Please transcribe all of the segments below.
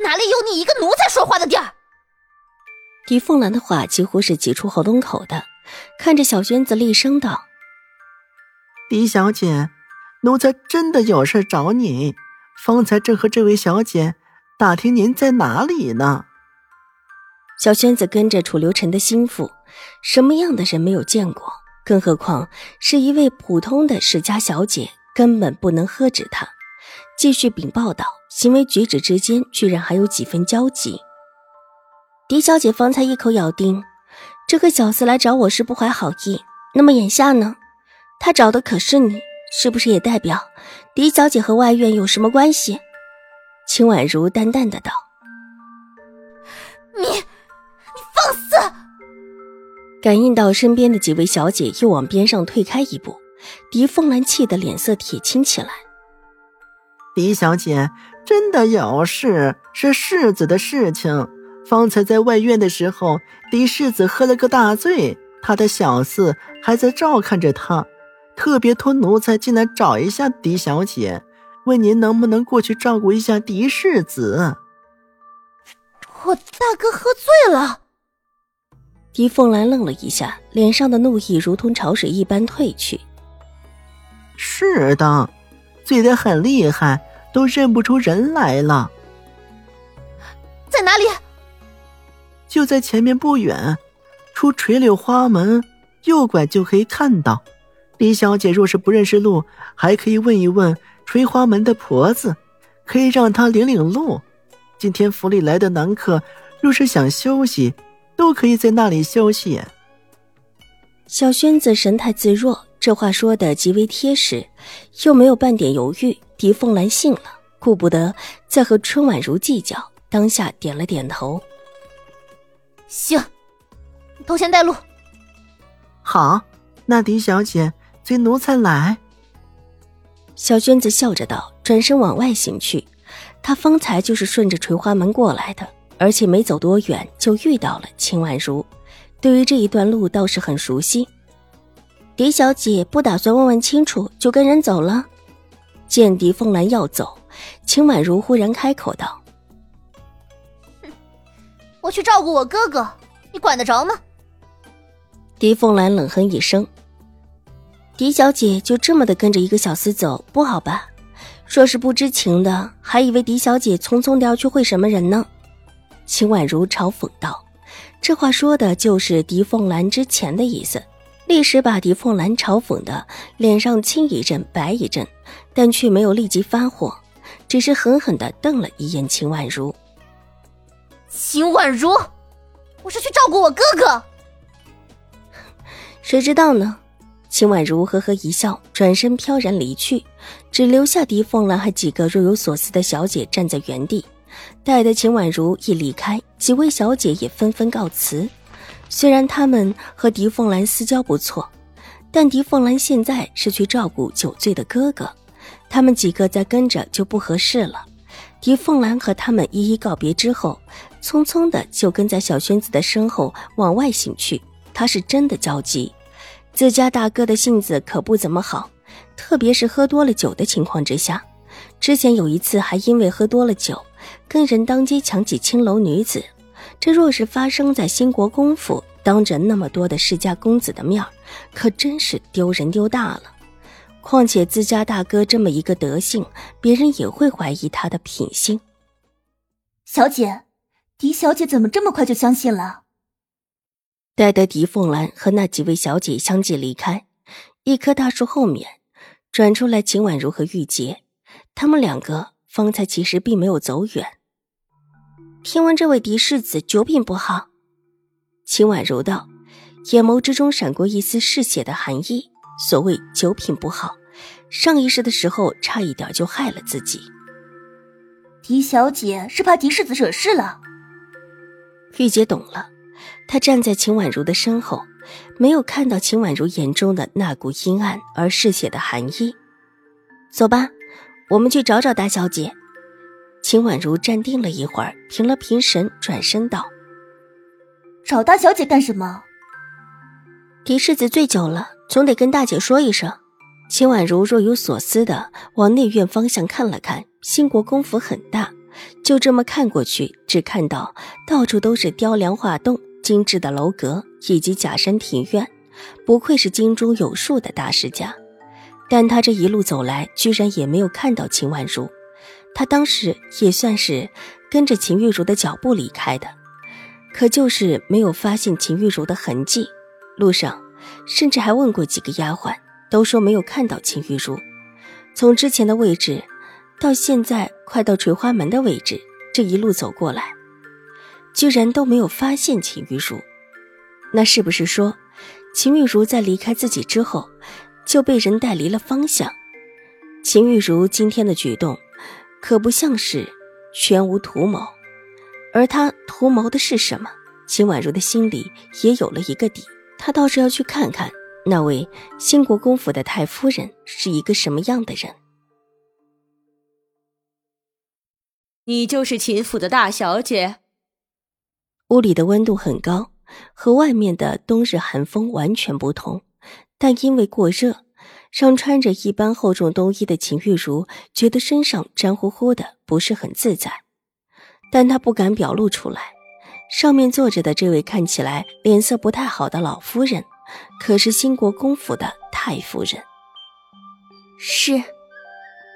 哪里有你一个奴才说话的地儿？狄凤兰的话几乎是挤出喉咙口的，看着小轩子厉声道：“狄小姐，奴才真的有事找你。方才正和这位小姐打听您在哪里呢。”小轩子跟着楚留臣的心腹，什么样的人没有见过？更何况是一位普通的世家小姐，根本不能喝止他。继续禀报道。行为举止之间居然还有几分交集。狄小姐方才一口咬定，这个小子来找我是不怀好意。那么眼下呢？他找的可是你，是不是也代表狄小姐和外院有什么关系？秦婉如淡淡的道：“你，你放肆！”感应到身边的几位小姐又往边上退开一步，狄凤兰气得脸色铁青起来。狄小姐。真的有事，是世子的事情。方才在外院的时候，狄世子喝了个大醉，他的小厮还在照看着他，特别托奴才进来找一下狄小姐，问您能不能过去照顾一下狄世子。我大哥喝醉了。狄凤兰愣了一下，脸上的怒意如同潮水一般退去。是的，醉得很厉害。都认不出人来了，在哪里？就在前面不远，出垂柳花门，右拐就可以看到。李小姐若是不认识路，还可以问一问垂花门的婆子，可以让她领领路。今天府里来的男客，若是想休息，都可以在那里休息。小轩子神态自若，这话说的极为贴实，又没有半点犹豫。狄凤兰信了，顾不得再和春婉如计较，当下点了点头。行，头先带路。好，那狄小姐随奴才来。小娟子笑着道，转身往外行去。她方才就是顺着垂花门过来的，而且没走多远就遇到了秦婉如，对于这一段路倒是很熟悉。狄小姐不打算问问清楚就跟人走了？见狄凤兰要走，秦婉如忽然开口道：“我去照顾我哥哥，你管得着吗？”狄凤兰冷哼一声：“狄小姐就这么的跟着一个小厮走，不好吧？若是不知情的，还以为狄小姐匆匆的要去会什么人呢？”秦婉如嘲讽道：“这话说的就是狄凤兰之前的意思。”立时把狄凤兰嘲讽的脸上青一阵白一阵，但却没有立即发火，只是狠狠的瞪了一眼秦婉如。秦婉如，我是去照顾我哥哥。谁知道呢？秦婉如呵呵一笑，转身飘然离去，只留下狄凤兰和几个若有所思的小姐站在原地。待得秦婉如一离开，几位小姐也纷纷告辞。虽然他们和狄凤兰私交不错，但狄凤兰现在是去照顾酒醉的哥哥，他们几个再跟着就不合适了。狄凤兰和他们一一告别之后，匆匆的就跟在小轩子的身后往外行去。他是真的焦急，自家大哥的性子可不怎么好，特别是喝多了酒的情况之下。之前有一次还因为喝多了酒，跟人当街抢起青楼女子。这若是发生在兴国公府，当着那么多的世家公子的面可真是丢人丢大了。况且自家大哥这么一个德性，别人也会怀疑他的品性。小姐，狄小姐怎么这么快就相信了？待得狄凤兰和那几位小姐相继离开，一棵大树后面转出来秦婉如和玉洁，他们两个方才其实并没有走远。听闻这位狄世子酒品不好，秦婉柔道，眼眸之中闪过一丝嗜血的寒意。所谓酒品不好，上一世的时候差一点就害了自己。狄小姐是怕狄世子惹事了。玉洁懂了，她站在秦婉如的身后，没有看到秦婉如眼中的那股阴暗而嗜血的寒意。走吧，我们去找找大小姐。秦婉如站定了一会儿，平了平神，转身道：“找大小姐干什么？”狄世子醉酒了，总得跟大姐说一声。秦婉如若有所思的往内院方向看了看，兴国公府很大，就这么看过去，只看到到处都是雕梁画栋、精致的楼阁以及假山庭院，不愧是京中有数的大世家。但他这一路走来，居然也没有看到秦婉如。他当时也算是跟着秦玉茹的脚步离开的，可就是没有发现秦玉茹的痕迹。路上，甚至还问过几个丫鬟，都说没有看到秦玉茹。从之前的位置，到现在快到垂花门的位置，这一路走过来，居然都没有发现秦玉茹。那是不是说，秦玉茹在离开自己之后，就被人带离了方向？秦玉茹今天的举动，可不像是全无图谋，而他图谋的是什么？秦婉如的心里也有了一个底。她倒是要去看看那位兴国公府的太夫人是一个什么样的人。你就是秦府的大小姐。屋里的温度很高，和外面的冬日寒风完全不同。但因为过热，让穿着一般厚重冬衣的秦玉茹觉得身上粘乎乎的，不是很自在。但她不敢表露出来。上面坐着的这位看起来脸色不太好的老夫人，可是兴国公府的太夫人。是，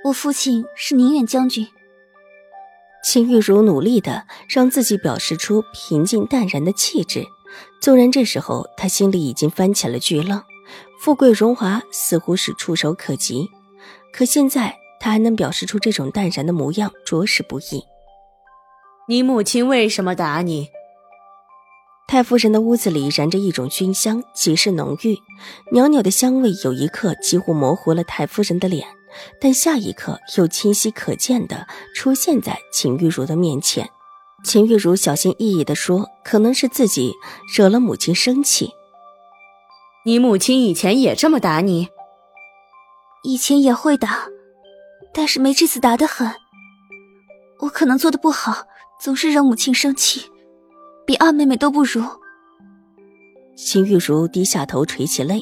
我父亲是宁远将军。秦玉茹努力的让自己表示出平静淡然的气质，纵然这时候她心里已经翻起了巨浪，富贵荣华似乎是触手可及，可现在他还能表示出这种淡然的模样，着实不易。你母亲为什么打你？太夫人的屋子里燃着一种熏香，极是浓郁，袅袅的香味有一刻几乎模糊了太夫人的脸，但下一刻又清晰可见的出现在秦玉茹的面前。秦玉茹小心翼翼地说：“可能是自己惹了母亲生气。”你母亲以前也这么打你？以前也会打，但是没这次打的狠。我可能做的不好，总是让母亲生气。比二妹妹都不如。秦玉茹低下头垂起泪，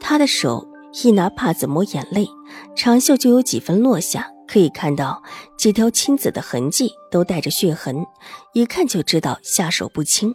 她的手一拿帕子抹眼泪，长袖就有几分落下，可以看到几条青紫的痕迹，都带着血痕，一看就知道下手不轻。